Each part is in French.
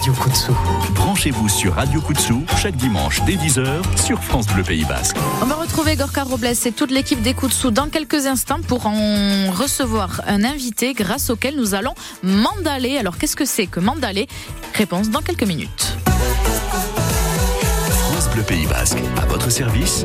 Radio Kutsou. Branchez-vous sur Radio Kutsou chaque dimanche dès 10h sur France Bleu Pays Basque. On va retrouver Gorka Robles et toute l'équipe des Kutsou dans quelques instants pour en recevoir un invité grâce auquel nous allons mandaler. Alors qu'est-ce que c'est que mandaler Réponse dans quelques minutes. Le Pays Basque. À votre service,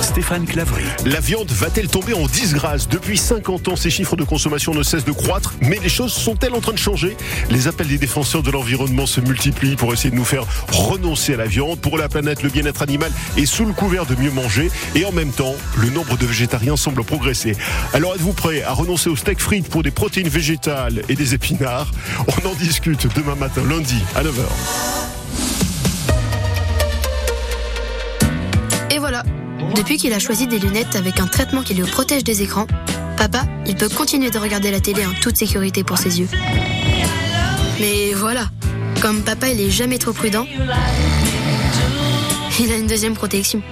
Stéphane Clavry. La viande va-t-elle tomber en disgrâce Depuis 50 ans, ces chiffres de consommation ne cessent de croître, mais les choses sont-elles en train de changer Les appels des défenseurs de l'environnement se multiplient pour essayer de nous faire renoncer à la viande. Pour la planète, le bien-être animal est sous le couvert de mieux manger, et en même temps, le nombre de végétariens semble progresser. Alors êtes-vous prêt à renoncer au steak frites pour des protéines végétales et des épinards? On en discute demain matin, lundi, à 9h. Depuis qu'il a choisi des lunettes avec un traitement qui le protège des écrans, papa, il peut continuer de regarder la télé en toute sécurité pour ses yeux. Mais voilà, comme papa il est jamais trop prudent, il a une deuxième protection.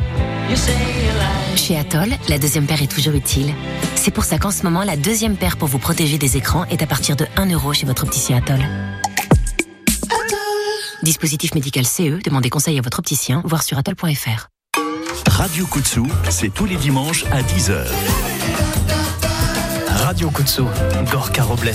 Chez Atoll, la deuxième paire est toujours utile. C'est pour ça qu'en ce moment, la deuxième paire pour vous protéger des écrans est à partir de 1 euro chez votre opticien Atoll. Dispositif médical CE, demandez conseil à votre opticien, voir sur atoll.fr. Radio Kutsou, c'est tous les dimanches à 10h. Radio Kutsou, Gorka Robles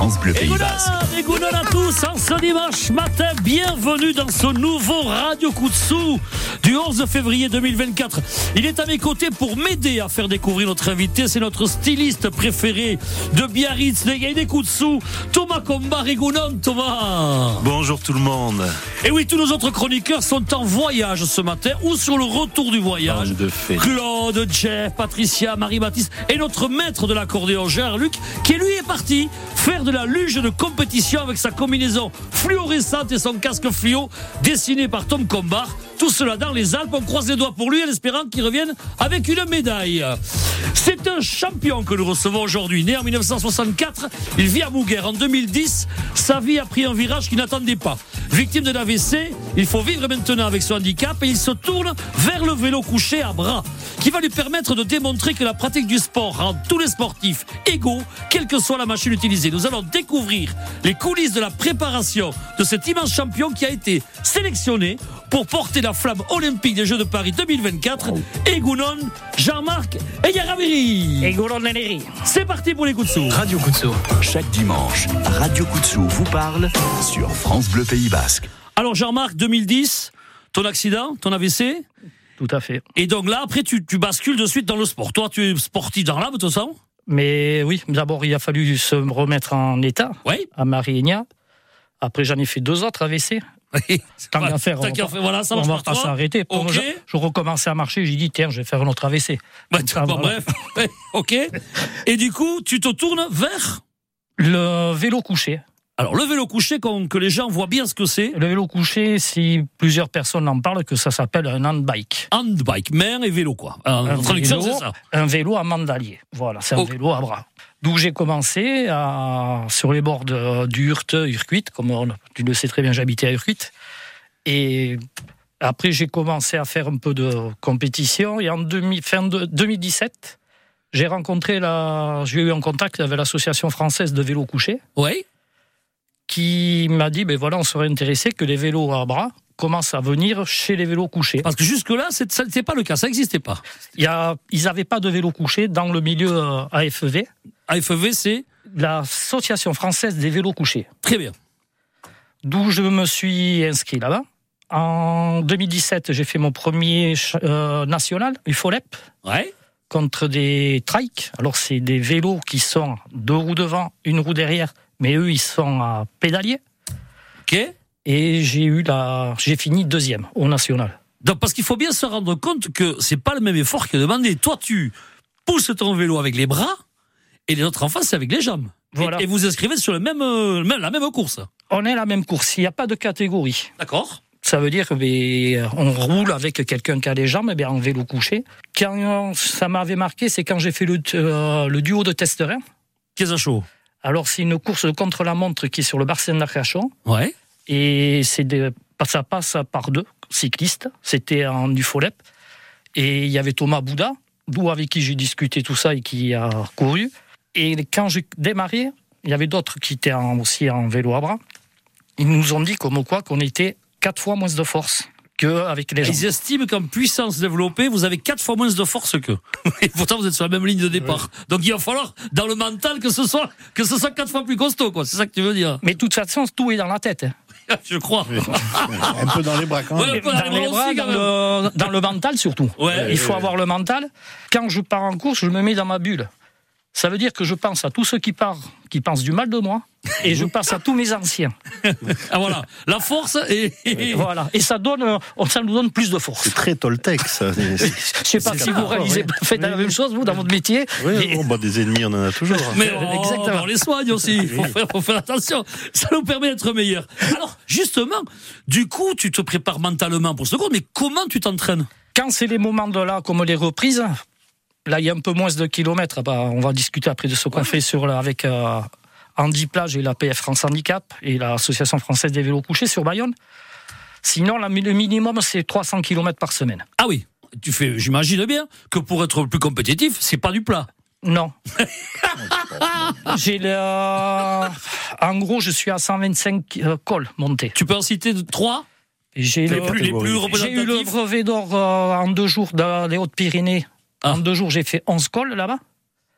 France Bleu Pays Basque. à tous en ce dimanche matin. Bienvenue dans ce nouveau Radio Kutsou du 11 février 2024. Il est à mes côtés pour m'aider à faire découvrir notre invité. C'est notre styliste préféré de Biarritz, des des Kutsou, Thomas Comba Rigounon. Thomas. Bonjour tout le monde. Et oui, tous nos autres chroniqueurs sont en voyage ce matin ou sur le retour du voyage. De fait. Claude, Jeff, Patricia, Marie-Baptiste et notre maître de l'accordéon, Gérard-Luc, qui lui est parti faire de la luge de compétition avec sa combinaison fluorescente et son casque fluo dessiné par Tom Combar. Tout cela dans les Alpes. On croise les doigts pour lui en espérant qu'il revienne avec une médaille. C'est un champion que nous recevons aujourd'hui. Né en 1964, il vit à Mouguer. En 2010, sa vie a pris un virage qu'il n'attendait pas. Victime de l'AVC, il faut vivre maintenant avec son handicap et il se tourne vers le vélo couché à bras, qui va lui permettre de démontrer que la pratique du sport rend tous les sportifs égaux, quelle que soit la machine utilisée. Nous allons découvrir les coulisses de la préparation de cet immense champion qui a été sélectionné pour porter la flamme olympique des Jeux de Paris 2024. Egounon, Jean-Marc et Yaramiri. Egounon C'est parti pour les coups de sous. Radio Kutsou. Chaque dimanche, Radio Kutsou vous parle sur France Bleu Pays Basque. Alors Jean-Marc, 2010, ton accident, ton AVC Tout à fait. Et donc là, après, tu, bascules de suite dans le sport. Toi, tu es sportif dans l'âme, tout ça Mais oui, d'abord, il a fallu se remettre en état oui. à Marigna. Après, j'en ai fait deux autres AVC. Tant qu'à faire, on, voilà, ça on va pas s'arrêter. Je, je, recommençais à marcher, j'ai dit, tiens, je vais faire un autre AVC. Bah, bref, ok. Et du coup, tu te tournes vers Le vélo couché. Alors, le vélo couché, que les gens voient bien ce que c'est. Le vélo couché, si plusieurs personnes en parlent, que ça s'appelle un handbike. Handbike, main et vélo, quoi. un, vélo, ça. un vélo à mandalier. Voilà, c'est un oh. vélo à bras. D'où j'ai commencé à, sur les bords du Hurt, Urquit, comme tu le sais très bien, j'habitais à Urquit. Et après, j'ai commencé à faire un peu de compétition. Et en demi, fin de 2017, j'ai rencontré la, j'ai eu un contact avec l'association française de vélo couché. Oui. Qui m'a dit, ben voilà, on serait intéressé que les vélos à bras commencent à venir chez les vélos couchés. Parce que jusque-là, ce n'était pas le cas, ça n'existait pas. Il y a, ils n'avaient pas de vélos couchés dans le milieu euh, AFEV. AFEV, c'est L'Association française des vélos couchés. Très bien. D'où je me suis inscrit là-bas. En 2017, j'ai fait mon premier euh, national, UFOLEP. Ouais. Contre des trikes. Alors, c'est des vélos qui sont deux roues devant, une roue derrière, mais eux, ils sont à pédalier. Ok. Et j'ai eu la, j'ai fini deuxième au national. Donc, parce qu'il faut bien se rendre compte que c'est pas le même effort que demander. Toi, tu pousses ton vélo avec les bras et les autres en face, c'est avec les jambes. Et, vous inscrivez sur le même, euh, même, la même course. On est la même course, il n'y a pas de catégorie. D'accord. Ça veut dire qu'on euh, roule avec quelqu'un qui a les jambes bien, en vélo couché. Quand ça m'avait marqué, c'est quand j'ai fait le, euh, le, duo de testerin. Qu'est-ce chaud Alors, c'est une course contre la montre qui est sur le Barcène d'Arcachon. Ouais. Et c'est ça passe par deux cyclistes. C'était en Ufolep. Et il y avait Thomas Bouda, d'où avec qui j'ai discuté tout ça et qui a couru. Et quand j'ai démarré, il y avait d'autres qui étaient aussi en vélo à bras. ils nous ont dit comme quoi qu'on était quatre fois moins de force qu'avec les gens. Ils estiment qu'en puissance développée, vous avez quatre fois moins de force qu'eux. Et pourtant, vous êtes sur la même ligne de départ. Donc, il va falloir, dans le mental, que ce soit, que ce soit quatre fois plus costaud, quoi. C'est ça que tu veux dire. Mais de toute façon, tout est dans la tête. hein. Je crois. Un peu dans les bras quand même. Ouais, un peu dans les Dans les bras bras, aussi, quand dans, même. le, dans le mental surtout. Ouais. Il faut avoir le mental. Quand je pars en course, je me mets dans ma bulle. Ça veut dire que je pense à tous ceux qui partent, qui pensent du mal de moi, et je pense à tous mes anciens. Ah, voilà. La force et, Et voilà. Et ça donne, euh, ça nous donne plus de force. C'est très Toltec, ça. Je sais pas si vous réalisez, oui. faites la même chose vous dans votre métier. Oui, mais- bon, bah, des ennemis, on en a toujours. Mais oh, Exactement. on les soigne aussi. Il faut faire, faut faire attention. Ça nous permet d'être meilleurs. Alors, justement, du coup, tu te prépares mentalement pour ce cours, mais comment tu t'entraînes? Quand c'est les moments de là, comme les reprises, là, il y a un peu moins de kilomètres. Bah, on va discuter après de ce qu'on fait sur, avec euh, Andy Plage et la PF France Handicap et l'Association française des vélos couchés sur Bayonne. Sinon, le minimum, c'est 300 km par semaine. Ah oui, tu fais, j'imagine bien que pour être plus compétitif, c'est pas du plat. Non. J'ai le... En gros, je suis à 125 euh, cols montés. Tu peux en citer trois? J'ai les le- plus, les plus J'ai eu le brevet d'or euh, en deux jours dans les Hautes-Pyrénées. Ah. En deux jours, j'ai fait 11 cols là-bas.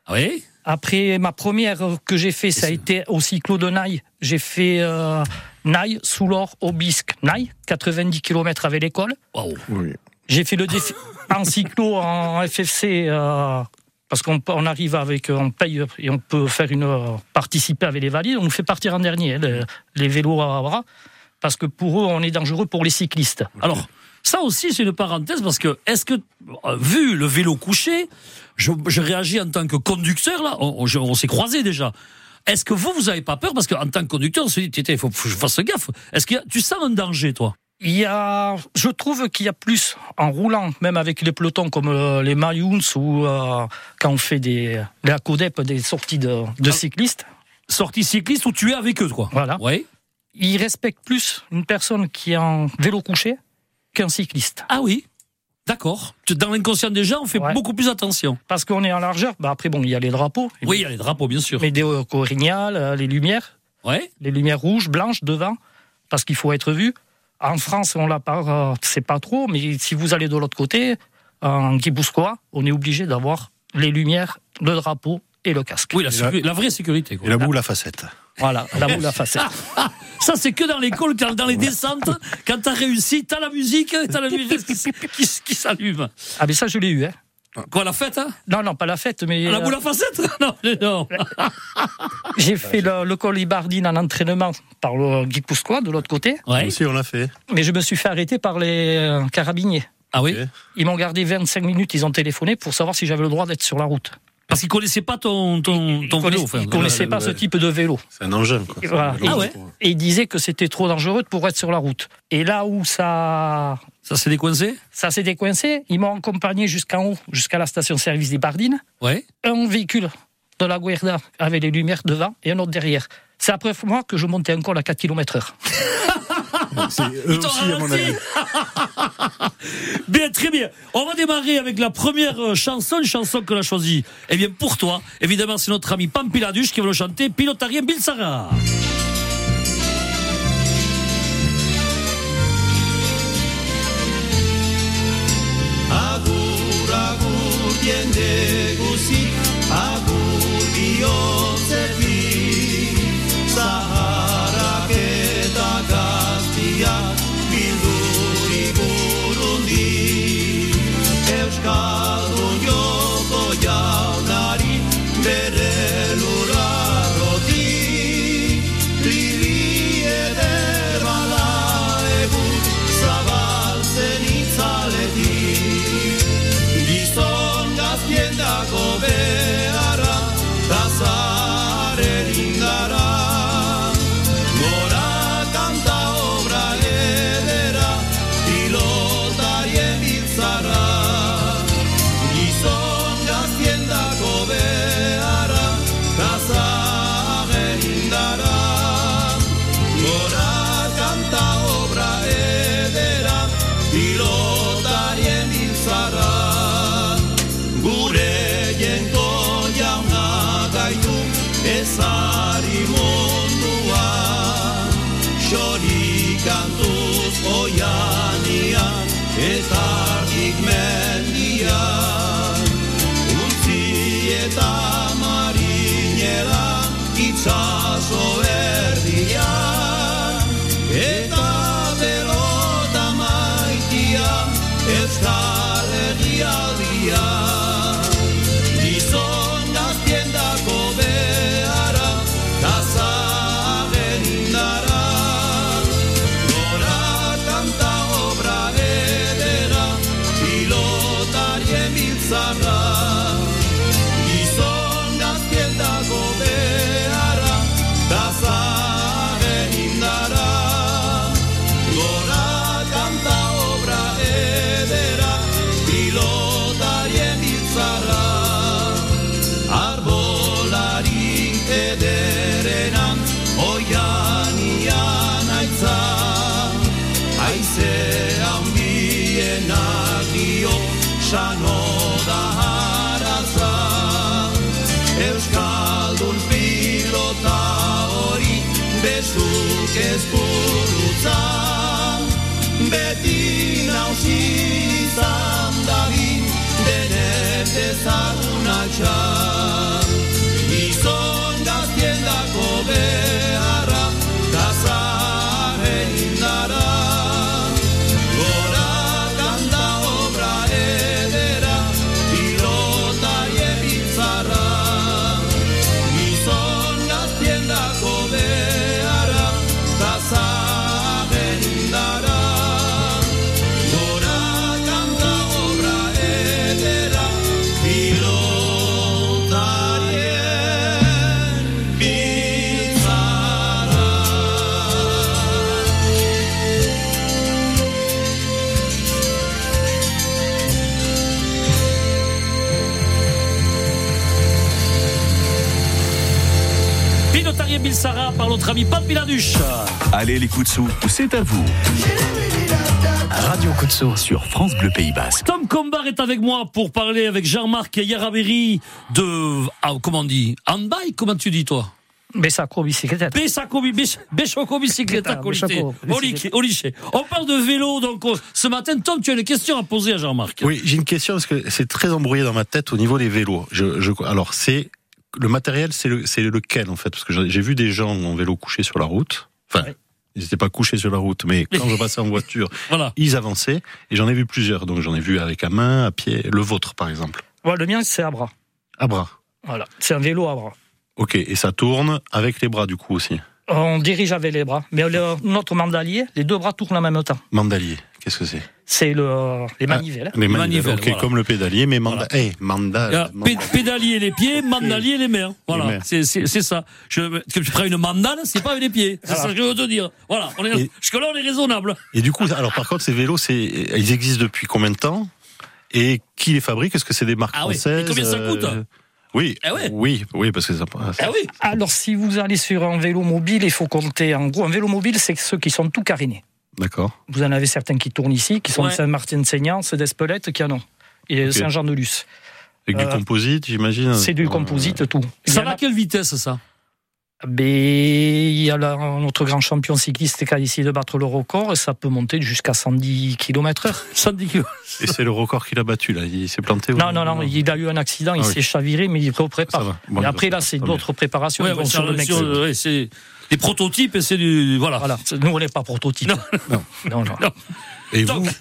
Ah oui? Après, ma première que j'ai fait, ça a été au cyclo de Naï. J'ai fait euh, Naï, Soulor, Obisque, Naï, 90 km avec l'école. Waouh. Oui. J'ai fait le défi en cyclo, en FFC, euh, parce qu'on on arrive avec, on paye et on peut faire une euh, participer avec les valides. On nous fait partir en dernier, hein, les, les vélos à bras, parce que pour eux, on est dangereux pour les cyclistes. Alors, ça aussi, c'est une parenthèse parce que, est-ce que, euh, vu le vélo couché, je, je réagis en tant que conducteur, là, on, on- on s'est croisés déjà. Est-ce que vous, vous avez pas peur Parce qu'en tant que conducteur, on se dit, il faut que je fasse gaffe. Est-ce que tu sens un danger, toi? Il y a, je trouve qu'il y a plus en roulant, même avec les pelotons comme euh, les Mayouns ou euh, quand on fait des, la CODEP, des sorties de, de cyclistes, Sortie cycliste où tu es avec eux, quoi. Voilà. Oui. ils respectent plus une personne qui est en vélo couché qu'un cycliste. Ah oui. D'accord. Dans l'inconscient des gens, on fait Ouais. beaucoup plus attention. Parce qu'on est en largeur. Bah après, bon, il y a les drapeaux. Oui, il y a les drapeaux, bien sûr. Mais des euh, orignales, euh, les lumières, Ouais. les lumières rouges, blanches devant, parce qu'il faut être vu. En France, on l'a pas, euh, c'est pas trop, mais si vous allez de l'autre côté, en Guibouscoa, on est obligé d'avoir les lumières, le drapeau et le casque. Oui, la, la vraie sécurité. quoi. Et la boule à facettes. Voilà, la boule à facette. Ça, c'est que dans l'école, dans les descentes, quand t'as réussi, t'as la musique, t'as la musique qui, qui, qui s'allume. Ah, mais ça, je l'ai eu, hein. Quoi, la fête, hein? Non, non, pas la fête, mais. La euh, boule à facettes? Non, non. J'ai fait le, le col Ibardine en entraînement par le Guipuscoa de l'autre côté, Ouais. Aussi, on l'a fait. mais je me suis fait arrêter par les euh, carabiniers. Ah oui? Ils m'ont gardé 25 minutes, ils ont téléphoné pour savoir si j'avais le droit d'être sur la route. Parce qu'ils connaissaient pas ton, ton, Ils ton vélo. connaissaient, enfin, ils connaissaient pas le- ce type de vélo. C'est un engin, quoi. Voilà. Ah ouais. Et ils disaient que c'était trop dangereux pour être sur la route. Et là où ça, Ça s'est décoincé ça s'est décoincé, ils m'ont accompagné jusqu'en haut, jusqu'à la station-service des Bardines. Ouais. Un véhicule de la Guerda avec les lumières devant et un autre derrière. C'est après moi que je montais un col à 4 km heure. C'est eux t'ont aussi, à mon ralenti. avis. Bien, très bien. On va démarrer avec la première euh, chanson, une chanson que l'on a choisie. Eh bien, pour toi, évidemment, c'est notre ami Pampiladuche qui va le chanter, Pilotarien Bilsara. este sat un. Ami. Allez les coups de sous, c'est à vous. Radio Coup de Sous. Sur France Bleu Pays Basque. Tom Combar est avec moi pour parler avec Jean-Marc Yaraveri de, ah, comment on dit, handbike, comment tu dis toi? Besako bicyclette. Besako, Oliche. On parle de vélo, donc euh, ce matin, Tom, tu as une question à poser à Jean-Marc. Oui, j'ai une question parce que c'est très embrouillé dans ma tête au niveau des vélos. Je, je, alors, c'est le matériel, c'est le, c'est lequel en fait? Parce que j'ai j'ai vu des gens en vélo couchés sur la route. Enfin, Ouais. ils n'étaient pas couchés sur la route, mais quand je passais en voiture, Voilà. ils avançaient. Et j'en ai vu plusieurs. Donc j'en ai vu avec à main, à pied. Le vôtre, par exemple. Ouais, le mien, c'est à bras. À bras. Voilà. C'est un vélo à bras. Ok. Et ça tourne avec les bras du coup aussi? On dirige avec les bras. Mais le- notre mandalier, les deux bras tournent en même temps. Mandalier. Qu'est-ce que c'est C'est le, les manivelles. Les manivelles. Manivelles, ok, voilà. comme le pédalier, mais manda. Voilà. Eh, manda. Manda- pé- pédalier les pieds, mandalier les mains. Voilà, c'est ça. Je, que tu prends une mandale, c'est pas avec les pieds. C'est ça que je veux te dire. Voilà, on est, Et- jusque-là, on est raisonnable. Et du coup, alors par contre, ces vélos, ils existent depuis combien de temps? Et qui les fabrique? Est-ce que c'est des marques Ah oui. Et françaises combien ça coûte? Euh, Oui, Ah ouais. oui, oui, parce que ça. Ah oui Alors, si vous allez sur un vélo mobile, il faut compter. En gros, un vélo mobile, c'est ceux qui sont tout carénés. D'accord. Vous en avez certains qui tournent ici, qui sont Ouais. de Saint-Martin-Seignant, ceux d'Espelette, qui en ont. Et Ok. Saint-Jean-de-Luz. Avec Euh, du composite, j'imagine. C'est du Euh, composite, tout. Ça va à quelle vitesse, ça Ben, il y a notre grand champion cycliste qui a décidé de battre le record et ça peut monter jusqu'à 110 km heure. 110 kg. Et c'est le record qu'il a battu là. Il s'est planté. ou- Non, non, non, il a eu un accident, il Ah oui. s'est chaviré, mais il Ça prépare. va. Bon, et après, là, c'est d'autres préparations. Ouais, ils vont ouais, sur sur- le mec. sur- ouais, c'est des prototypes et c'est du. Voilà. Voilà. Nous, on n'est pas prototype. Non. non, non, non. Et Donc- vous,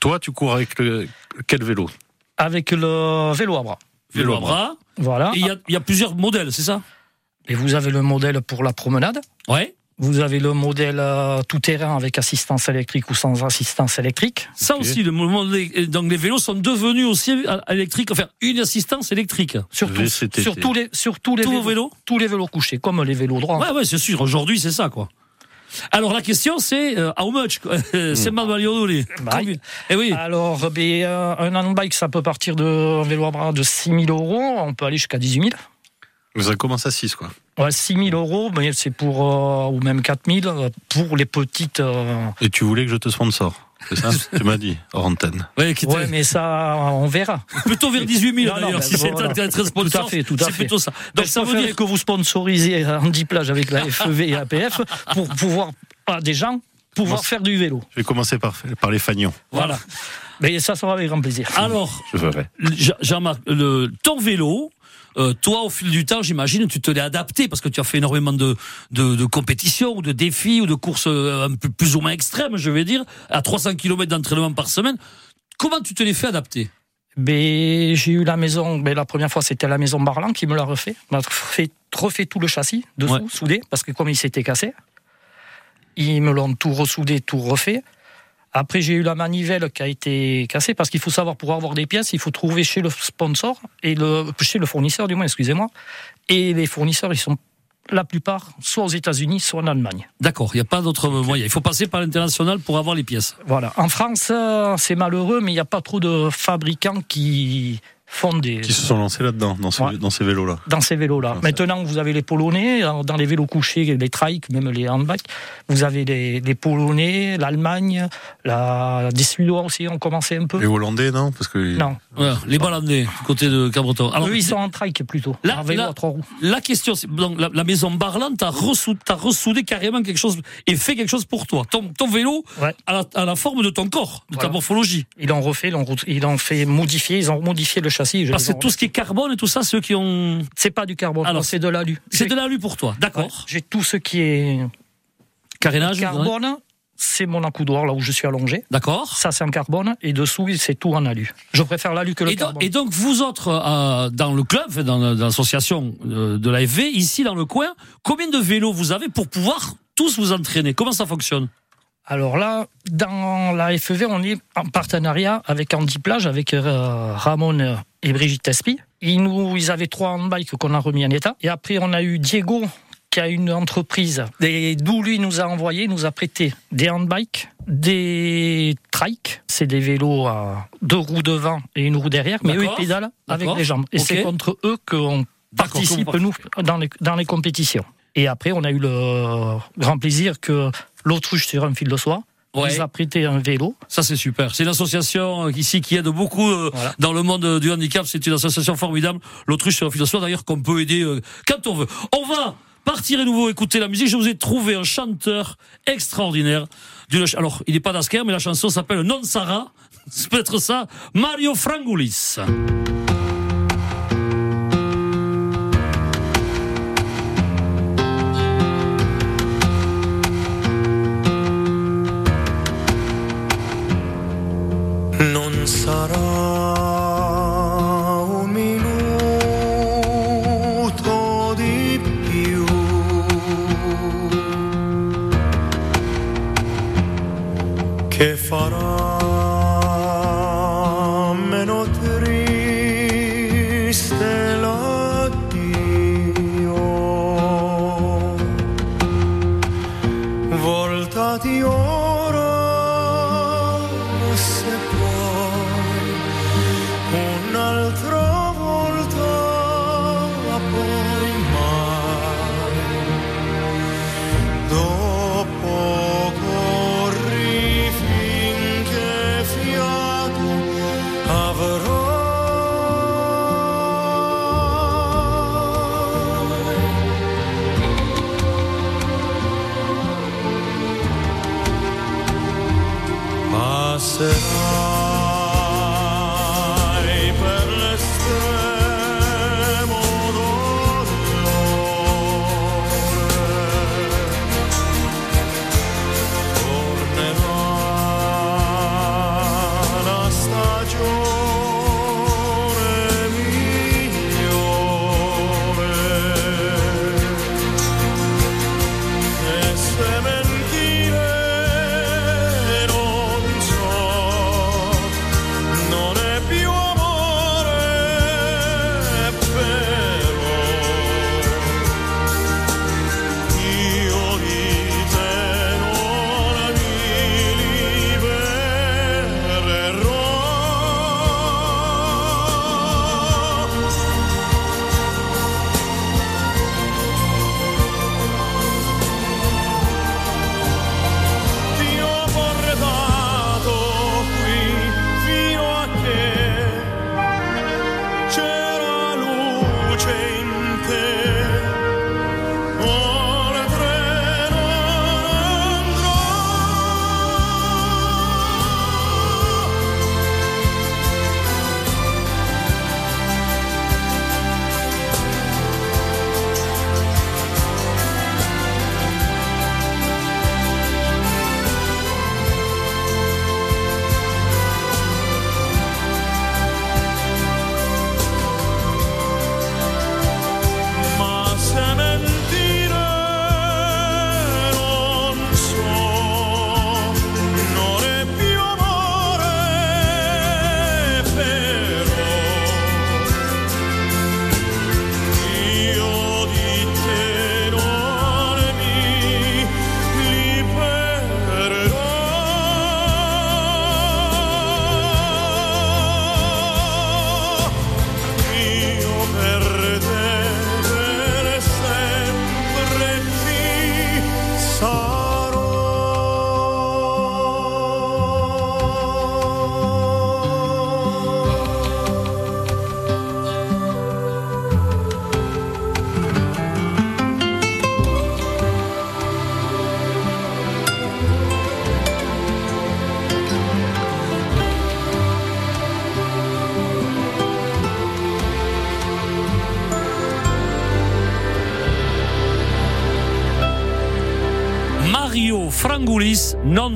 toi, tu cours avec le, quel vélo? Avec le vélo à bras. Vélo à bras. Voilà. Et il y a- il y, a plusieurs modèles, c'est ça? Et vous avez le modèle pour la promenade. Ouais. Vous avez le modèle euh, tout-terrain avec assistance électrique ou sans assistance électrique. Ça aussi, le moment des- donc les vélos sont devenus aussi euh, électriques, enfin une assistance électrique. Surtout, sur tous les, sur tous les Tous vélos, vélos tous les vélos couchés, comme les vélos droits. Ouais, ouais, c'est sûr. Aujourd'hui, c'est ça, quoi. Alors la question, c'est euh, how much quoi C'est mal. Bah, Combien Eh oui. Alors, ben, euh, un handbike, ça peut partir d'un vélo à bras de 6 000 euros. On peut aller jusqu'à 18 000. Ça commence à 6, quoi. Ouais, 6 000 euros, mais c'est pour, euh, ou même 4 000 euh, pour les petites. euh, Et tu voulais que je te sponsor C'est ça Tu m'as dit, hors antenne. Ouais, Ouais, mais ça, on verra. plutôt vers 18 000 Non, non, d'ailleurs. mais Si c'est voilà. très, sponsor, Tout à fait, tout à c'est fait. plutôt ça. Donc, je ça veut dire que vous sponsorisiez Andy Plage avec la FEV et APF pour pouvoir pas des gens, pouvoir faire du vélo. Je vais commencer par, par les fagnons. Voilà. Mais ça sera avec grand plaisir. Alors, Je ferai. Jean- Jean-Marc, le- ton vélo, euh, toi, au fil du temps, j'imagine, tu te l'es adapté parce que tu as fait énormément de, de, de compétitions ou de défis ou de courses euh, un peu plus ou moins extrêmes, je vais dire, à 300 km d'entraînement par semaine. Comment tu te l'es fait adapter? Mais j'ai eu la maison, mais la première fois c'était la maison Barlan qui me l'a refait, m'a fait, refait tout le châssis dessous, Ouais. soudé, parce que comme il s'était cassé, ils me l'ont tout ressoudé, tout refait. Après j'ai eu la manivelle qui a été cassée, parce qu'il faut savoir pour avoir des pièces, il faut trouver chez le sponsor et le chez le fournisseur du moins, excusez-moi. Et les fournisseurs ils sont la plupart soit aux États-Unis, soit en Allemagne. D'accord, il n'y a pas d'autre moyen. Il faut passer par l'international pour avoir les pièces. Voilà. En France, euh, c'est malheureux, mais il n'y a pas trop de fabricants qui font des Qui se sont lancés là-dedans, dans, ce- Ouais. dans ces vélos-là. dans ces vélos-là. Ah, Maintenant, vous avez les Polonais, dans les vélos couchés, les trikes, même les handbikes. Vous avez les, les Polonais, l'Allemagne, la... des Suédois aussi ont commencé un peu. Les Hollandais, non Parce que Non, les Balandais, du côté de Cabreton. Alors, eux, ils sont en trike plutôt. Là- en vélo là- à trois roues. La question, c'est donc la, la maison Barland t'a ressoudé, t'as ressoudé carrément quelque chose et fait quelque chose pour toi. Ton, ton vélo Ouais. à, la, à la forme de ton corps, de ta morphologie. Ils l'ont refait, ils l'ont, ils l'ont fait modifier, ils ont modifié le châssis. Parce que tout ce qui est carbone et tout ça, ceux qui ont. C'est pas du carbone, Alors, c'est de l'alu. C'est de l'alu pour toi, ouais, d'accord. J'ai tout ce qui est Carénage, carbone, c'est mon accoudoir là où je suis allongé. d'accord. Ça, c'est en carbone, et dessous, c'est tout en alu. Je préfère l'alu que le Et donc, carbone. et donc, vous autres, euh, dans le club, dans l'association euh, de l'AFV, ici dans le coin, combien de vélos vous avez pour pouvoir tous vous entraîner? Comment ça fonctionne? Alors là, dans la FEV, on est en partenariat avec Andy Plage, avec euh, Ramon et Brigitte Tespi. Ils, nous, ils avaient trois handbikes qu'on a remis en état. Et après, on a eu Diego, qui a une entreprise, et d'où lui nous a envoyé, nous a prêté des handbikes, des trikes, c'est des vélos à deux roues devant et une roue derrière, mais eux, ils pédalent avec les jambes. Et c'est contre eux qu'on participe, nous, dans les, dans les compétitions. Et après, on a eu le grand plaisir que l'autruche sur un fil de soie Ouais. nous a prêté un vélo. Ça, c'est super. C'est une association euh, ici qui aide beaucoup euh, Voilà. dans le monde euh, du handicap. C'est une association formidable. L'autruche sur la philosophie, d'ailleurs, qu'on peut aider euh, quand on veut. On va partir à nouveau écouter la musique. Je vous ai trouvé un chanteur extraordinaire. Alors, il n'est pas d'Asker, mais la chanson s'appelle Non Sarah. C'est peut-être ça. Mario Frangoulis. Farà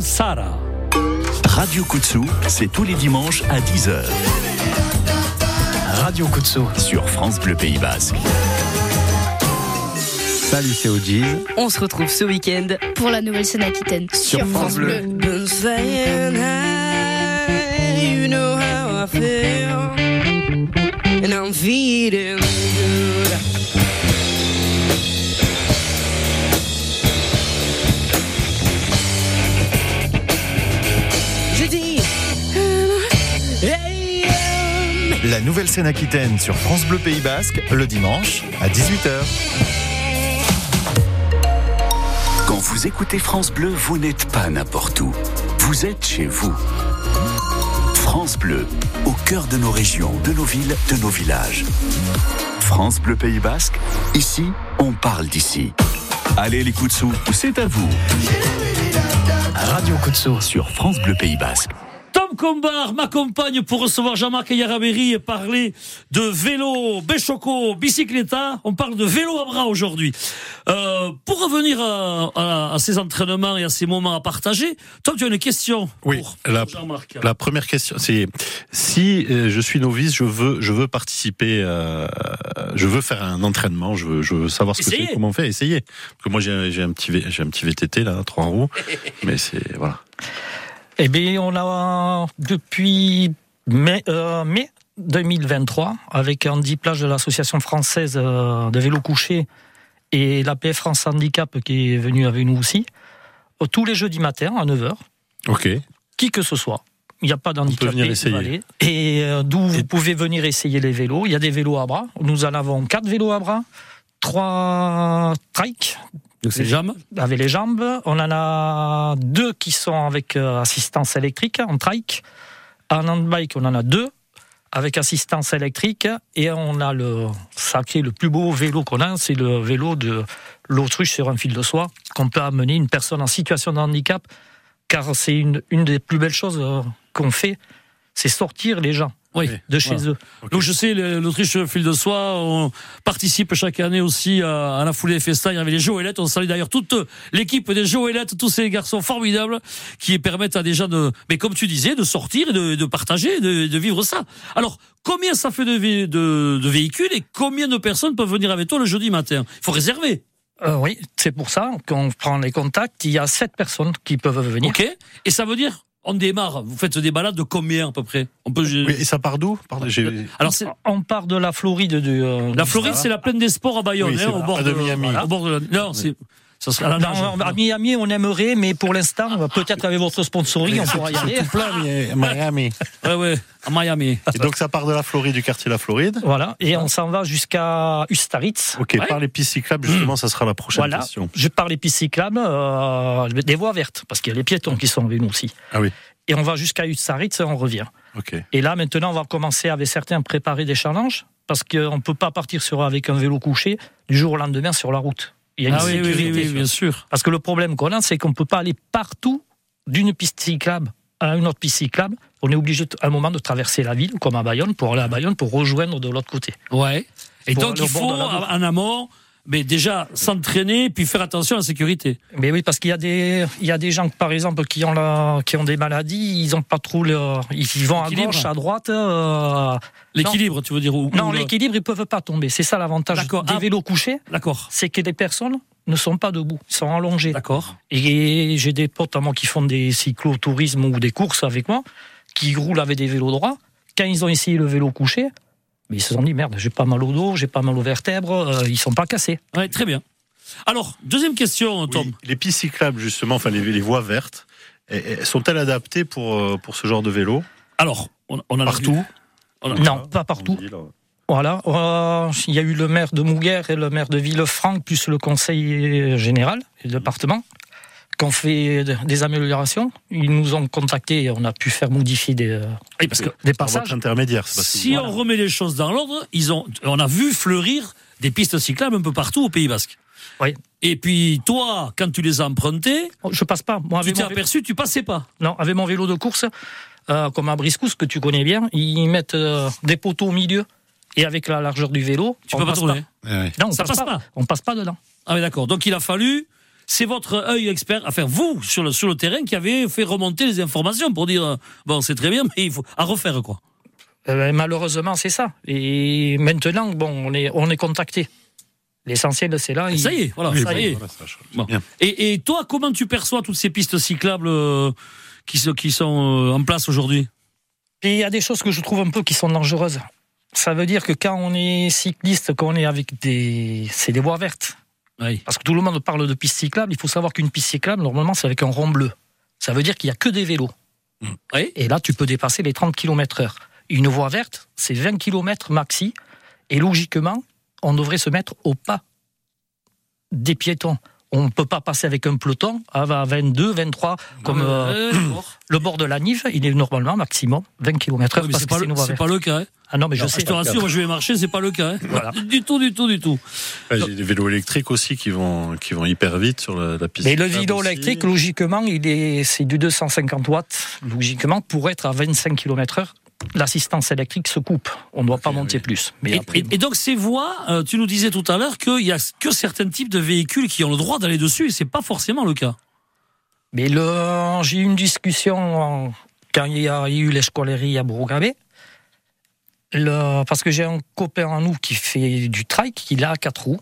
Sara. Radio Kutsu, c'est tous les dimanches à 10h Radio Kutsu. sur France Bleu Pays Basque. Salut, c'est Ojiz. On se retrouve ce week-end Pour la nouvelle scène Aquitaine. Sur France Bleu. Been saying, hey, you know how I feel, and I'm feeling nouvelle scène aquitaine sur France Bleu Pays Basque, le dimanche à 18h. Quand vous écoutez France Bleu, vous n'êtes pas n'importe où. Vous êtes chez vous. France Bleu, au cœur de nos régions, de nos villes, de nos villages. France Bleu Pays Basque, ici, on parle d'ici. Allez les coups de sous, c'est à vous. Radio Kutsu. Sur France Bleu Pays Basque. Combar m'accompagne pour recevoir Jean-Marc Yaraberi et parler de vélo, Béchoco, bicycletta. On parle de vélo à bras aujourd'hui. Euh, pour revenir à, à- à ces entraînements et à ces moments à partager, Tom, tu as une question Oui, pour la, Jean-Marc. la première question, c'est si euh, je suis novice, je veux, je veux participer, euh, je veux faire un entraînement, je veux, je veux savoir ce que c'est, comment on fait, essayer. Parce que moi j'ai un, j'ai un petit, j'ai un petit VTT là, trois roues, mais c'est voilà. Eh bien, on a depuis mai, euh, mai 2023, avec Andy Plage de l'Association française euh, de vélo couché et l'APF France Handicap qui est venu avec nous aussi, euh, tous les jeudis matins à 9h, Ok. qui que ce soit. Il n'y a pas d'handicapé. venir essayer. valé. Et euh, d'où vous pouvez venir essayer les vélos. Il y a des vélos à bras. Nous en avons quatre vélos à bras, trois trikes Jambes avec les jambes. On en a deux qui sont avec euh, assistance électrique en trike. En handbike, on en a deux avec assistance électrique. Et on a le sacré, le plus beau vélo qu'on a, c'est le vélo de l'autruche sur un fil de soie qu'on peut amener une personne en situation de handicap. Car c'est une, une des plus belles choses euh, qu'on fait, c'est sortir les gens Oui. de chez Voilà. eux. Donc je sais, l'Autriche fil de soie, on participe chaque année aussi à, à la foulée des festins. Il y avait les Joëlettes. On salue d'ailleurs toute l'équipe des Joëlettes, tous ces garçons formidables qui permettent à des gens de, mais comme tu disais, de sortir et de, de partager, de, de vivre ça. Alors, combien ça fait de, vé- de, de véhicules et combien de personnes peuvent venir avec toi le jeudi matin? Il faut réserver. Euh, oui, c'est pour ça qu'on prend les contacts. Il y a sept personnes qui peuvent venir. Ok Et ça veut dire, on démarre. Vous faites des balades de combien à peu près? On peut. Oui, et ça part d'où? Alors. On part de la Floride. De, euh, La Floride, c'est la plaine des sports à Bayonne, Oui, hein, au bord de Miami. Au bord de la- Non, c'est. Ça sera à. Non, Miami, on aimerait, mais pour l'instant, peut-être avec votre sponsoring, on pourra y aller. tout plein, Miami. Ouais, ouais, à Miami. Et donc ça part de la Floride, du quartier La Floride. Voilà, et on s'en va jusqu'à Ustaritz. Ok, Ouais. par les pistes cyclables, justement, ça sera la prochaine Voilà, question. je parle des pistes cyclables, euh, des voies vertes, parce qu'il y a les piétons qui sont avec nous aussi. Ah oui. Et on va jusqu'à Ustaritz et on revient. Ok. Et là, maintenant, on va commencer avec certains à préparer des challenges, parce qu'on ne peut pas partir sur, avec un vélo couché du jour au lendemain sur la route. Il y a une Ah oui, oui, oui, sécurité. oui, bien sûr. Parce que le problème qu'on a, c'est qu'on ne peut pas aller partout d'une piste cyclable à une autre piste cyclable. On est obligé à un moment de traverser la ville, comme à Bayonne, pour aller à Bayonne, pour rejoindre de l'autre côté. Ouais. Et donc il faut en amont, mais déjà s'entraîner puis faire attention à la sécurité. Mais oui, parce qu'il y a des, il y a des gens, par exemple, qui ont la, qui ont des maladies, ils ont pas trop le, ils vont à gauche, à droite. euh, L'équilibre, tu veux dire non, l'équilibre, ils peuvent pas tomber. C'est ça l'avantage des Ah. vélos couchés, D'accord. c'est que les personnes ne sont pas debout, ils sont allongés. D'accord. Et j'ai des potes à moi qui font des cyclotourismes ou des courses avec moi, qui roulent avec des vélos droits. Quand ils ont essayé le vélo couché, mais ils se sont dit merde, j'ai pas mal au dos, j'ai pas mal aux vertèbres, euh, ils sont pas cassés. Ouais, très bien. Alors, deuxième question, Tom. Oui, les pistes cyclables, justement, enfin les, les voies vertes, eh, eh, sont-elles adaptées pour, euh, pour ce genre de vélo? Alors, on, a Partout? Vu- on a- Non, pas partout. Voilà, euh, il y a eu le maire de Mouguer et le maire de Villefranc, plus le conseil général et le département, qui ont fait de- des améliorations. Ils nous ont contactés et on a pu faire modifier des, Oui, parce que des passages. votre intermédiaire, c'est parce que si on remet les choses dans l'ordre, ils ont, on a vu fleurir des pistes cyclables un peu partout au Pays Basque. Oui. Et puis toi, quand tu les as empruntées, Je passe pas. Moi, tu t'es mon, vélo, aperçu, tu passais pas. non, avec mon vélo de course, euh, comme à Briscousse, que tu connais bien, ils mettent euh, des poteaux au milieu. Et avec la largeur du vélo, Tu on peux pas passe tourner. Ouais, ouais. Non, on Ça passe, passe pas. pas. On passe pas dedans. Ah oui, d'accord. Donc il a fallu c'est votre œil expert, enfin vous sur le sur le terrain qui avez fait remonter les informations pour dire euh, bon c'est très bien mais il faut à refaire quoi. Eh ben, malheureusement, c'est ça. Et maintenant, bon, on est, on est contacté. L'essentiel, c'est là. il- Ça y est, voilà, Oui, ça bon, y est. voilà, ça, Bon. Et, et toi, comment tu perçois toutes ces pistes cyclables euh, qui, sont- qui sont euh, en place aujourd'hui? Il y a des choses que je trouve un peu qui sont dangereuses. Ça veut dire que quand on est cycliste, quand on est avec des. C'est des voies vertes. Oui. Parce que tout le monde parle de piste cyclable. Il faut savoir qu'une piste cyclable, normalement, c'est avec un rond bleu. Ça veut dire qu'il n'y a que des vélos. Oui. Et là, tu peux dépasser les 30 km/h. Une voie verte, c'est 20 km maxi. Et logiquement, on devrait se mettre au pas des piétons. On ne peut pas passer avec un peloton à 22, 23, comme euh, Euh, le bord de la Nive, il est normalement maximum 20 km/h Ouais, mais parce c'est que pas, c'est le- pas cas. hein. Ah non, mais je Non, sais. je te rassure, moi je vais marcher, c'est pas le cas. hein. Voilà. Du tout, du tout, du tout. Ouais, J'ai des vélos électriques aussi qui vont, qui vont hyper vite sur la, la piste. Mais le vélo aussi. électrique, logiquement, il est, c'est du 250 watts. Logiquement, pour être à 25 km/h, l'assistance électrique se coupe. On ne doit pas monter oui. plus. Mais Et, après, et- et donc ces voies, euh, tu nous disais tout à l'heure qu'il y a que certains types de véhicules qui ont le droit d'aller dessus, et c'est pas forcément le cas. mais le, j'ai eu une discussion quand il y a eu les scoleries à Bourgabé. Le, parce que j'ai un copain à nous qui fait du trike, il a quatre roues.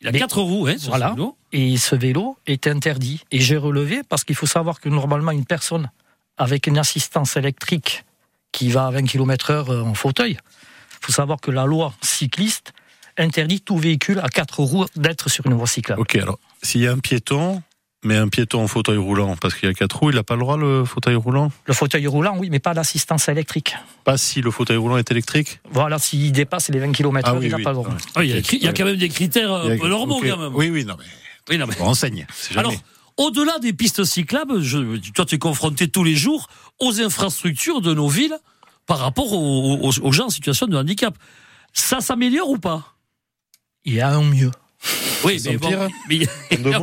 Il a Mais- quatre roues, hein, sur Voilà. ce vélo. Et ce vélo est interdit. Et j'ai relevé parce qu'il faut savoir que normalement, une personne avec une assistance électrique qui va à 20 km/h euh, en fauteuil, il faut savoir que la loi cycliste interdit tout véhicule à quatre roues d'être sur une voie cyclable. Ok, alors, s'il y a un piéton, mais un piéton en fauteuil roulant, parce qu'il y a quatre roues, il n'a pas le droit, le fauteuil roulant? Le fauteuil roulant, oui, mais pas l'assistance électrique. Pas si le fauteuil roulant est électrique? Voilà, s'il dépasse les 20 km/h, Ah oui, il n'a oui. pas le droit. Ah, il, y a, il y a quand même des critères euh, a- un peu normaux ok. quand même. Oui, oui, non, mais Oui, non, mais- on renseigne. c'est jamais. Alors, au-delà des pistes cyclables, je- toi, tu es confronté tous les jours aux infrastructures de nos villes par rapport aux, aux- aux gens en situation de handicap. Ça s'améliore ou pas? Il y a un mieux. Oui, mais bon, mais,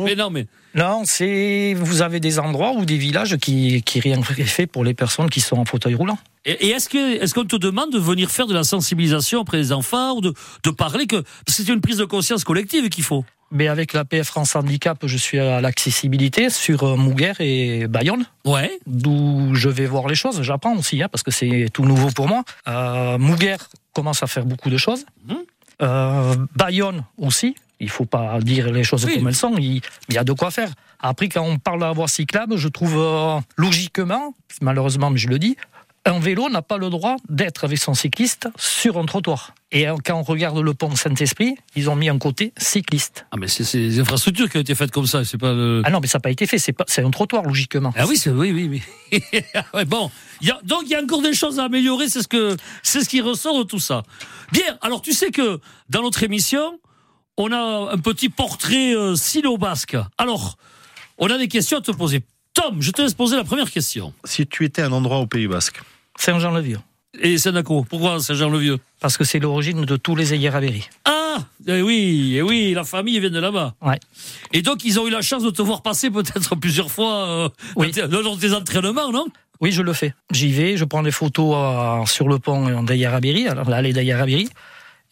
mais non, mais Non, c'est vous avez des endroits ou des villages qui qui rien fait pour les personnes qui sont en fauteuil roulant. et, et est-ce que est-ce qu'on te demande de venir faire de la sensibilisation auprès des enfants ou de, de parler que c'est une prise de conscience collective qu'il faut Mais avec la PF France Handicap, je suis à l'accessibilité sur euh, Mouguer et Bayonne, Ouais. d'où je vais voir les choses. J'apprends aussi, hein, parce que c'est tout nouveau pour moi. Euh, Mouguer commence à faire beaucoup de choses. Mhm. Euh, Bayonne aussi. Il faut pas dire les choses Oui. comme elles sont. Il, il y a de quoi faire. Après, quand on parle de la voie cyclable, je trouve euh, logiquement, malheureusement, mais je le dis, un vélo n'a pas le droit d'être avec son cycliste sur un trottoir. Et euh, quand on regarde le pont Saint-Esprit, ils ont mis un côté cycliste. Ah mais c'est c'est les infrastructures qui ont été faites comme ça, c'est pas le. Ah non, mais ça n'a pas été fait. C'est pas, c'est un trottoir logiquement. Ah oui, oui, oui, oui. Ouais, bon, il y a, donc il y a encore des choses à améliorer, c'est ce que c'est ce qui ressort de tout ça. Bien, alors tu sais que dans notre émission, on a un petit portrait euh, sino-basque. Alors, on a des questions à te poser. Tom, je te laisse poser la première question. Si tu étais à un endroit au Pays Basque, Saint-Jean-le-Vieux. Et Senako, pourquoi Saint-Jean-le-Vieux? Parce que c'est l'origine de tous les Ayeraberry. Ah, eh oui, eh oui, la famille vient de là-bas. Ouais. Et donc ils ont eu la chance de te voir passer peut-être plusieurs fois euh, Oui. lors de tes entraînements, non? Oui, je le fais. J'y vais, je prends des photos euh, sur le pont alors l'allée d'Ayeraberry,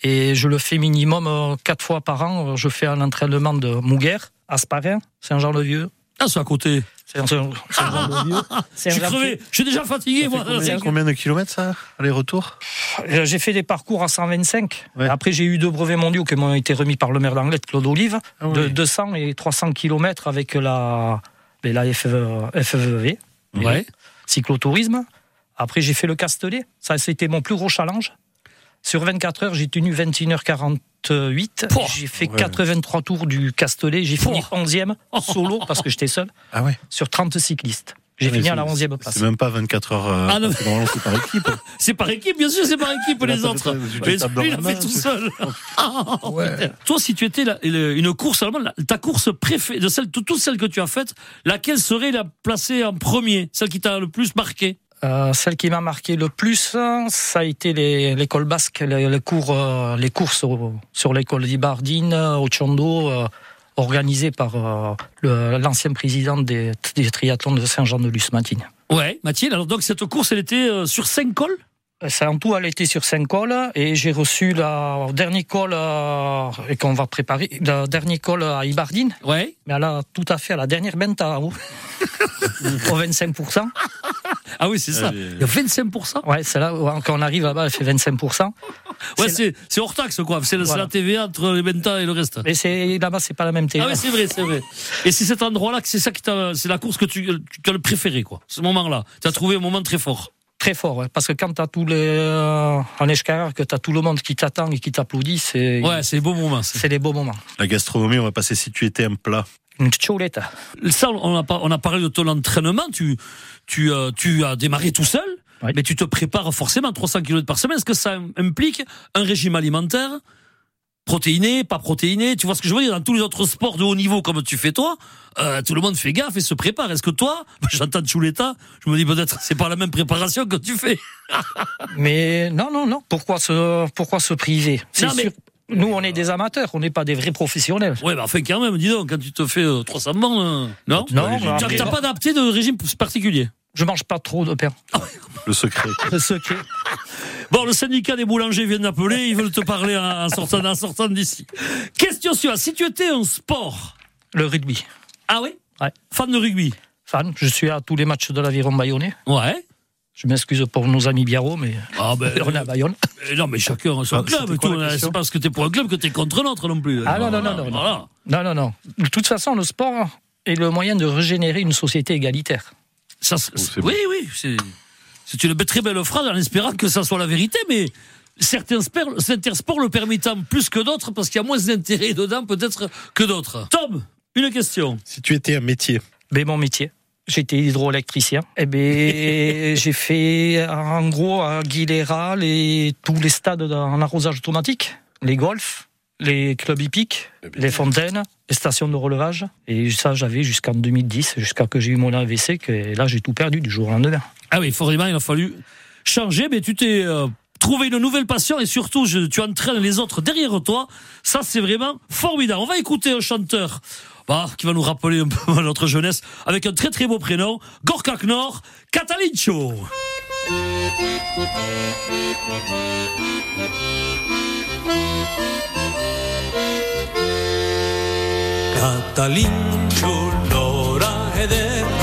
et je le fais minimum euh, quatre fois par an. Je fais un entraînement de Mouguer, Asparin, Saint-Jean-le-Vieux. Ah, c'est à côté. Saint- Saint- Saint-Jean-le-Vieux. Je suis crevé, je suis déjà fatigué, moi. combien, combien de kilomètres ça Aller-retour Euh, J'ai fait des parcours à 125. Ouais. Après, j'ai eu deux brevets mondiaux qui m'ont été remis par le maire d'Anglet, Claude Olive, Ah de oui. 200 et 300 km avec la, mais la FEV, FEV, Ouais. cyclotourisme. Après, j'ai fait le Castellet. Ça, c'était mon plus gros challenge. Sur 24 heures, j'ai tenu 21h48. Pouah. J'ai fait Ouais. 83 tours du Castellet. J'ai fini Pouah. 11e solo parce que j'étais seul Ah ouais sur 30 cyclistes. J'ai Ah, fini à la 11e place. C'est même pas 24 heures. euh, Ah, c'est par équipe. C'est par équipe, bien sûr, c'est par équipe, les autres. Mais lui, il la a fait tout seul. Ouais. Toi, si tu étais la- une course allemande, la- ta course préférée, de, celle, de toutes celles que tu as faites, laquelle serait la placée en premier Celle qui t'a le plus marqué? Euh, celle qui m'a marqué le plus, ça a été l'école basque, les, cours, euh, les courses sur l'école d'Ibardine, euh, au Tchondo, organisées par l'ancien président des, triathlons de Saint-Jean-de-Luz, Matine. Ouais, Mathilde. Alors, donc, cette course, elle était sur cinq cols? C'est en tout, elle était sur cinq cols et j'ai reçu la dernier col euh, et qu'on va préparer, le dernier col à Ibardine. Ouais. Mais elle a tout à fait à la dernière benta, au 25%. Ah oui, c'est ça. Il y a 25%. Ouais, c'est là, ouais, quand on arrive là-bas, elle fait 25%. Ouais, c'est c'est hors taxe, quoi. C'est la- c'est Voilà. la TVA entre les Benta et le reste. Mais c'est là-bas, c'est pas la même TVA. Ah oui, c'est vrai, c'est vrai. Et c'est cet endroit-là que c'est ça qui t'a, c'est la course que tu, tu as le préféré, quoi. Ce moment-là. Tu as trouvé un moment très fort. Très fort, ouais, parce que quand t'as tous les euh, en escarre, que t'as tout le monde qui t'attend et qui t'applaudit, c'est Ouais, c'est des beaux moments. c'est des beaux moments. La gastronomie, on va passer si tu étais un plat. Une choleta. Ça, on a, pas- on a parlé de ton entraînement. Tu, tu, euh, tu as démarré tout seul, Oui. mais tu te prépares forcément 300 km par semaine. Est-ce que ça implique un régime alimentaire protéiné, pas protéiné Tu vois ce que je veux dire Dans tous les autres sports de haut niveau, comme tu fais toi, euh, tout le monde fait gaffe et se prépare. Est-ce que toi, j'entends Chuleta, je me dis peut-être c'est pas la même préparation que tu fais. Mais non, non, non. Pourquoi se, pourquoi se priver? C'est Non, mais- sûr. Nous, on est des amateurs, on n'est pas des vrais professionnels. Ouais, bah enfin quand même, dis donc, quand tu te fais euh, 300 bornes, euh, non? Non, n'as pas adapté de régime particulier? Je mange pas trop de pain. Le secret. Le secret. Bon, le syndicat des boulangers vient d'appeler, ils veulent te parler en, sortant, en sortant d'ici. Question suivante, si tu étais un sport, Le rugby. ah oui? Ouais. Fan de rugby? Fan, je suis à tous les matchs de l'aviron bayonnais. Ouais. Je m'excuse pour nos amis Biarro, mais Ah ben, on est à Bayonne. non, mais chacun a son Ah, club. C'est parce que t'es pour un club que t'es contre l'autre non plus. Ah non, non, Voilà, non, non, non. Voilà. Non, non, non. De toute façon, le sport est le moyen de régénérer une société égalitaire. Ça, Oh, oui, oui, c'est une très belle phrase en espérant que ça soit la vérité, mais certains sports, certains sports le permettant plus que d'autres parce qu'il y a moins d'intérêt dedans peut-être que d'autres. Tom, une question. Si tu étais un métier, Ben, mon métier. J'étais hydroélectricien. Eh ben, j'ai fait, en gros, à Guilera, les, tous les stades en arrosage automatique. Les golfs, les clubs hippiques, les fontaines, les stations de relevage. Et ça, j'avais jusqu'en 2010, jusqu'à que j'ai eu mon AVC, que là, j'ai tout perdu du jour au lendemain. Ah oui, forcément, il a fallu changer, mais tu t'es euh, trouvé une nouvelle passion et surtout, je- tu entraînes les autres derrière toi. Ça, c'est vraiment formidable. On va écouter un chanteur bah, qui va nous rappeler un peu notre jeunesse avec un très très beau prénom, Gorka Knorr, Catalincho. Catalincho, lora ederra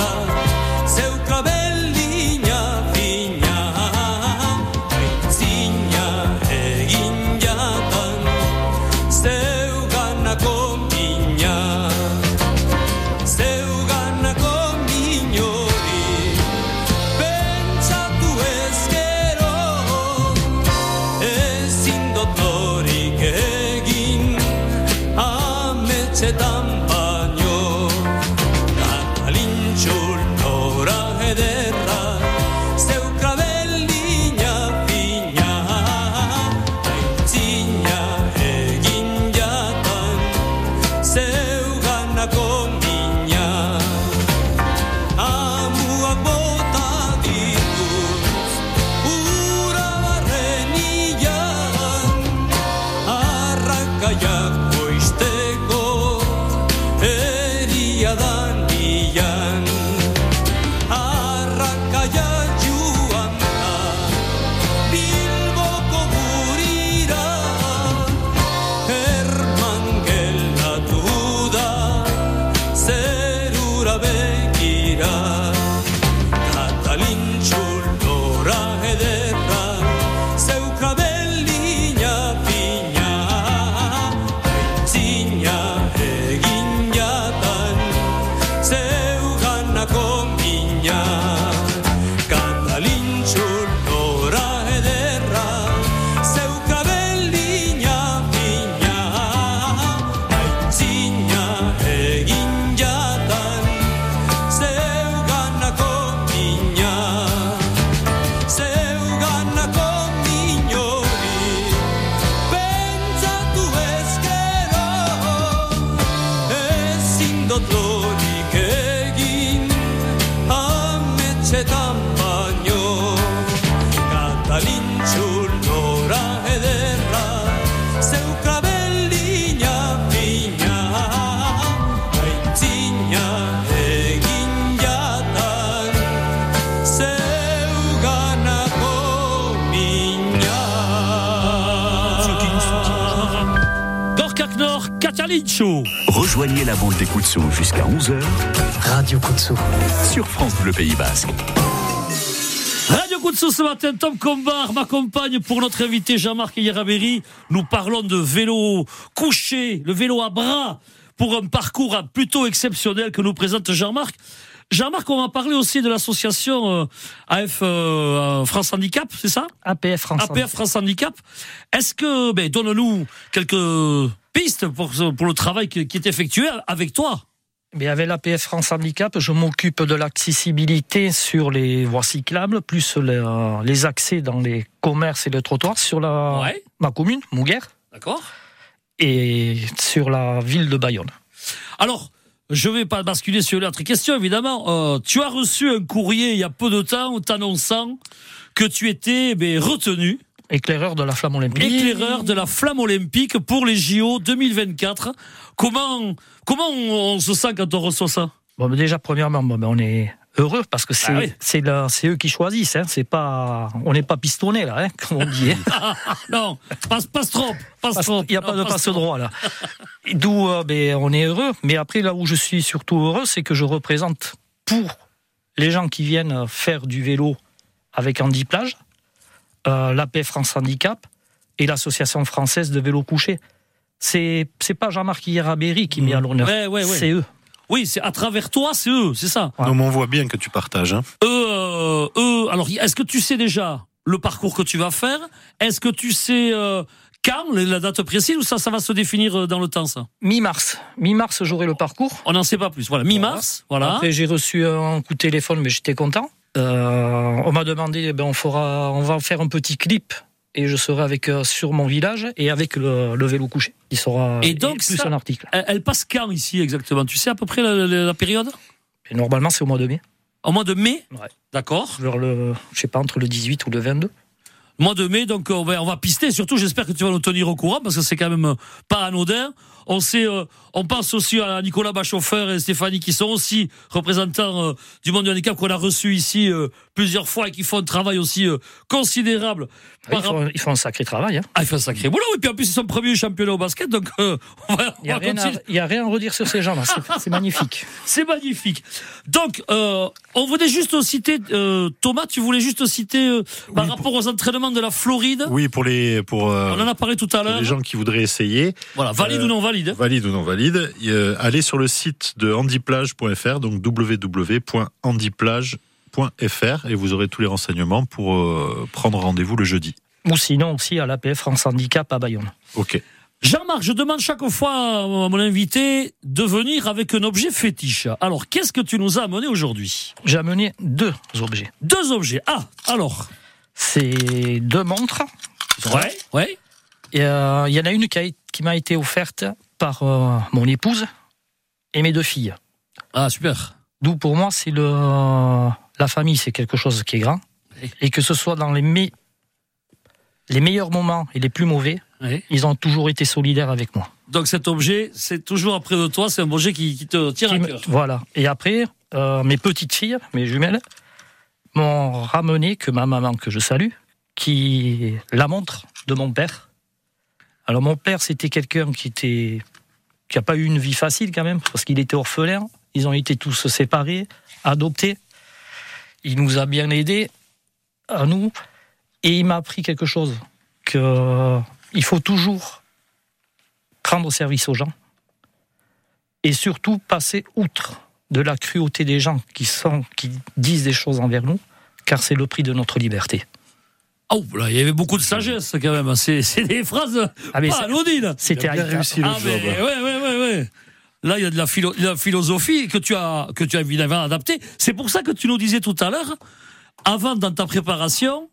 jusqu'à 11h Radio Kutsu. sur France Bleu Pays Basque. Radio Sous ce matin, Tom Combar m'accompagne pour notre invité Jean-Marc Yeraberi. Nous parlons de vélo couché, le vélo à bras, pour un parcours plutôt exceptionnel que nous présente Jean-Marc. Jean-Marc, on va parler aussi de l'association euh, AF euh, France Handicap, c'est ça? APF France. APF France Handicap. Est-ce que, ben, donne-nous quelques pistes pour, le travail qui, est effectué avec toi Mais avec l'APF France Handicap, je m'occupe de l'accessibilité sur les voies cyclables, plus les, euh, les accès dans les commerces et les trottoirs sur la, Ouais. ma commune, Mouguer, D'accord et sur la ville de Bayonne. Alors, je vais pas basculer sur l'autre question, évidemment. Euh, tu as reçu un courrier il y a peu de temps t'annonçant que tu étais ben, retenu Éclaireur de la flamme olympique. éclaireur de la flamme olympique pour les JO 2024. Comment, comment on, on se sent quand on reçoit ça? Bon, mais déjà, premièrement, bon, ben, on est heureux parce que c'est Ah oui. c'est c'est eux qui choisissent. Hein, c'est pas, on n'est pas pistonné là, hein, comme on dit. hein. Non, passe, passe trop, passe Passe- trop. Il n'y a pas de passe droit là. D'où euh, ben, on est heureux. Mais après, là où je suis surtout heureux, c'est que je représente pour les gens qui viennent faire du vélo avec Andy Plage, euh, l'AP France Handicap et l'Association française de vélo couché. C'est c'est pas Jean-Marc Hierabéry qui met à l'honneur. Ouais, ouais, ouais. C'est eux. Oui, c'est à travers toi, c'est eux, c'est ça. Ouais. Non, mais on voit bien que tu partages. Hein. Eux, euh, eux, alors, est-ce que tu sais déjà le parcours que tu vas faire? Est-ce que tu sais euh, quand, la date précise, ou ça, ça va se définir euh, dans le temps, ça? Mi-mars. Mi-mars, j'aurai le parcours. On n'en sait pas plus. Voilà, mi-mars, voilà. Après, j'ai reçu un coup de téléphone, mais j'étais content. Euh, on m'a demandé, ben, on fera, on va faire un petit clip et je serai avec euh, sur mon village et avec le, le vélo couché. Il sera Et donc, plus ça- un article. Elle, elle passe quand ici exactement? Tu sais à peu près la, la- la période? Et normalement, c'est au mois de mai. Au mois de mai? Ouais. D'accord. Vers le, je sais pas, entre le 18 ou le 22. Mois de mai, donc on va, on va pister. Surtout, j'espère que tu vas nous tenir au courant parce que c'est quand même euh, pas anodin. On sait, euh, on pense aussi à Nicolas Bachauffeur et Stéphanie qui sont aussi représentants euh, du monde du handicap qu'on a reçus ici euh, plusieurs fois et qui font un travail aussi euh, considérable. Ah, ils, font, ils font un sacré travail. Hein. Ah, il fait un sacré boulot. Et puis en plus, ils sont premiers championnats au basket, donc euh, on va, Il n'y a, rien à- a rien redire sur ces gens-là. C'est- magnifique. C'est magnifique. Donc, euh, on voulait juste citer, euh, Thomas, tu voulais juste citer euh, par Oui, rapport aux entraînements de la Floride? Oui, pour les pour, euh, On en a parlé tout à pour l'heure. les gens qui voudraient essayer, Voilà, valide Euh, ou non valide. Valide ou non valide, euh, allez sur le site de handiplage.fr, donc www.handiplage.fr, et vous aurez tous les renseignements pour euh, prendre rendez-vous le jeudi. Ou sinon aussi à l'APF France Handicap à Bayonne. Ok. Jean-Marc, je demande chaque fois à mon invité de venir avec un objet fétiche. Alors, qu'est-ce que tu nous as amené aujourd'hui? J'ai amené deux objets. Deux objets. Ah, alors? C'est deux montres. Ouais, ouais. Euh, Il y en a une qui, a- qui m'a été offerte par euh, mon épouse et mes deux filles. Ah, super. D'où pour moi, c'est le la famille, c'est quelque chose qui est grand. Oui. Et que ce soit dans les, me- les meilleurs moments et les plus mauvais, ils ont toujours été solidaires avec moi. Donc, cet objet, c'est toujours après de toi, c'est un objet qui, qui te tire Qui à me- cœur. Voilà. Et après, euh, mes petites filles, mes jumelles, m'ont ramené que ma maman, que je salue, qui la montre de mon père. Alors mon père, c'était quelqu'un qui était qui a pas eu une vie facile quand même, parce qu'il était orphelin. Ils ont été tous séparés, adoptés. Il nous a bien aidés à nous, et il m'a appris quelque chose que il faut toujours rendre service aux gens et surtout passer outre de la cruauté des gens qui sont qui disent des choses envers nous, car c'est le prix de notre liberté. Oh, là, il y avait beaucoup de sagesse quand même. C'est c'est des phrases Ah, mais pas anodines. C'était réussi le Ah, mais, job. ouais, ouais, ouais, ouais. Là, il y a de la, philo- de la philosophie que tu as, que tu as évidemment adaptée. C'est pour ça que tu nous disais tout à l'heure, avant dans ta préparation,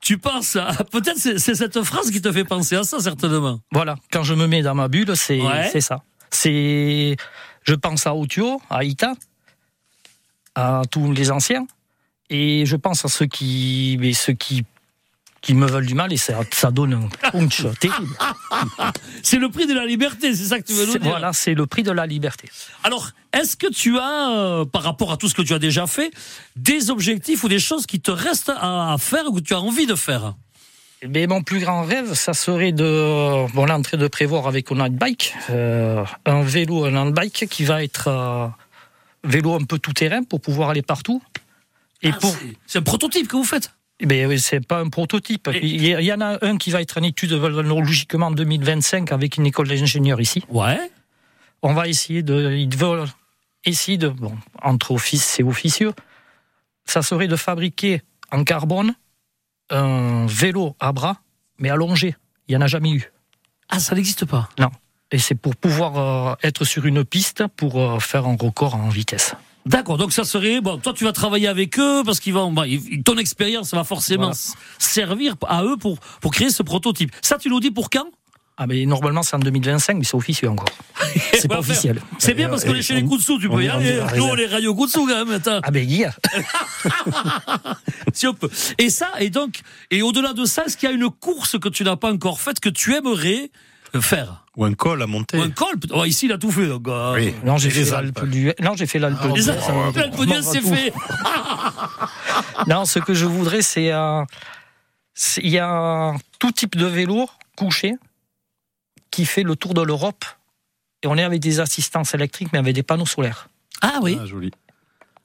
tu penses à, peut-être c'est c'est cette phrase qui te fait penser à ça, certainement. Voilà, quand je me mets dans ma bulle, c'est Ouais. c'est ça. C'est je pense à Otio, à Ita, à tous les anciens, et je pense à ceux qui mais ceux qui qui me veulent du mal et ça, ça donne un punch terrible. C'est le prix de la liberté, c'est ça que tu veux nous dire. Voilà, c'est le prix de la liberté. Alors, est-ce que tu as, euh, par rapport à tout ce que tu as déjà fait, des objectifs ou des choses qui te restent à, à faire ou que tu as envie de faire? Bien, mon plus grand rêve, ça serait de, bon, là, en train de prévoir avec un bike, euh, un vélo, un handbike qui va être euh, vélo un peu tout terrain pour pouvoir aller partout. Et Ah, pour, C'est un prototype que vous faites? Eh bien, oui, c'est pas un prototype. Et- Il y, en a un qui va être en étude logiquement en 2025 avec une école d'ingénieurs ici. Ouais. On va essayer de, ils veulent essayer de, bon, entre office et officieux, ça serait de fabriquer en carbone un vélo à bras, mais allongé. Il n'y en a jamais eu. Ah, ça n'existe pas. Non. Et c'est pour pouvoir euh, être sur une piste pour euh, faire un record en vitesse. D'accord, donc ça serait. Bon, toi, tu vas travailler avec eux parce qu'ils vont. bah, ton expérience va forcément Voilà. servir à eux pour, pour créer ce prototype. Ça, tu nous dis pour quand? Ah, mais normalement, c'est en 2025, mais c'est officieux encore. C'est pas officiel. C'est bien parce qu'on est chez les coups de sous, tu peux y aller. Nous, on est radio coups de sous quand même. attends. Ah, ben, Guy, si on peut. Et ça, et donc, et au-delà de ça, est-ce qu'il y a une course que tu n'as pas encore faite que tu aimerais faire Ou un col à monter. Ou un col oh, Ici, il a tout fait. Donc, euh, Oui. non, j'ai fait l'Alpe du... Non, j'ai fait l'Alpe Ah, l'Alpe d'Huez, c'est fait. Non, ce que je voudrais, c'est euh, c'est- il y a tout type de vélo couché qui fait le tour de l'Europe et on est avec des assistances électriques mais avec des panneaux solaires. Ah oui. Ah, joli.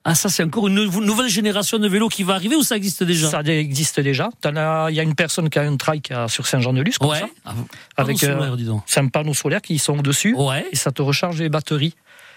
Ah, ça, c'est encore une nou- nouvelle génération de vélos qui va arriver ou ça existe déjà? Ça existe déjà. Il y a une personne qui a un trike sur Saint-Jean-de-Luz comme Ouais. ça, Ah, avec euh, solaire, dis donc. c'est un panneau solaire qui sont au-dessus Ouais. et ça te recharge les batteries.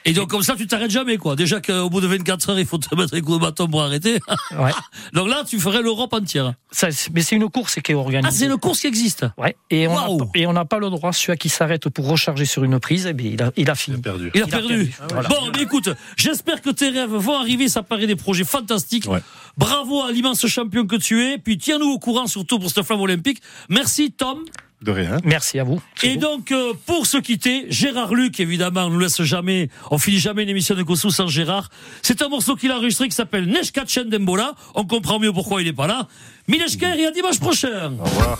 Et donc, comme ça, tu t'arrêtes jamais, quoi. Déjà qu'au bout de 24 heures, il faut te mettre un coup de bâton pour arrêter. Ouais. donc là, tu ferais l'Europe entière. Ça, mais c'est une course qui est organisée. Ah, c'est une course qui existe. Ouais. Et on on n'a pas le droit, celui qui s'arrête pour recharger sur une prise, eh bien, il, a, il a Il a fini. perdu. Il a Il a perdu. perdu. Voilà. Bon, mais écoute, j'espère que tes rêves vont arriver. Ça paraît des projets fantastiques. Ouais. Bravo à l'immense champion que tu es. Puis tiens-nous au courant, surtout pour cette flamme olympique. Merci, Tom. De rien. Merci à vous. Et donc, euh, pour se quitter, Gérard Luc, évidemment, on ne laisse jamais, on finit jamais une émission de Kossou sans Gérard. C'est un morceau qu'il a enregistré qui s'appelle Neshka Dembola. On comprend mieux pourquoi il n'est pas là. Mineshka et à dimanche prochain. Au revoir.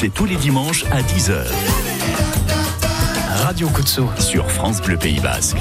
C'est tous les dimanches à 10h Radio Kutsu. sur France Bleu Pays Basque.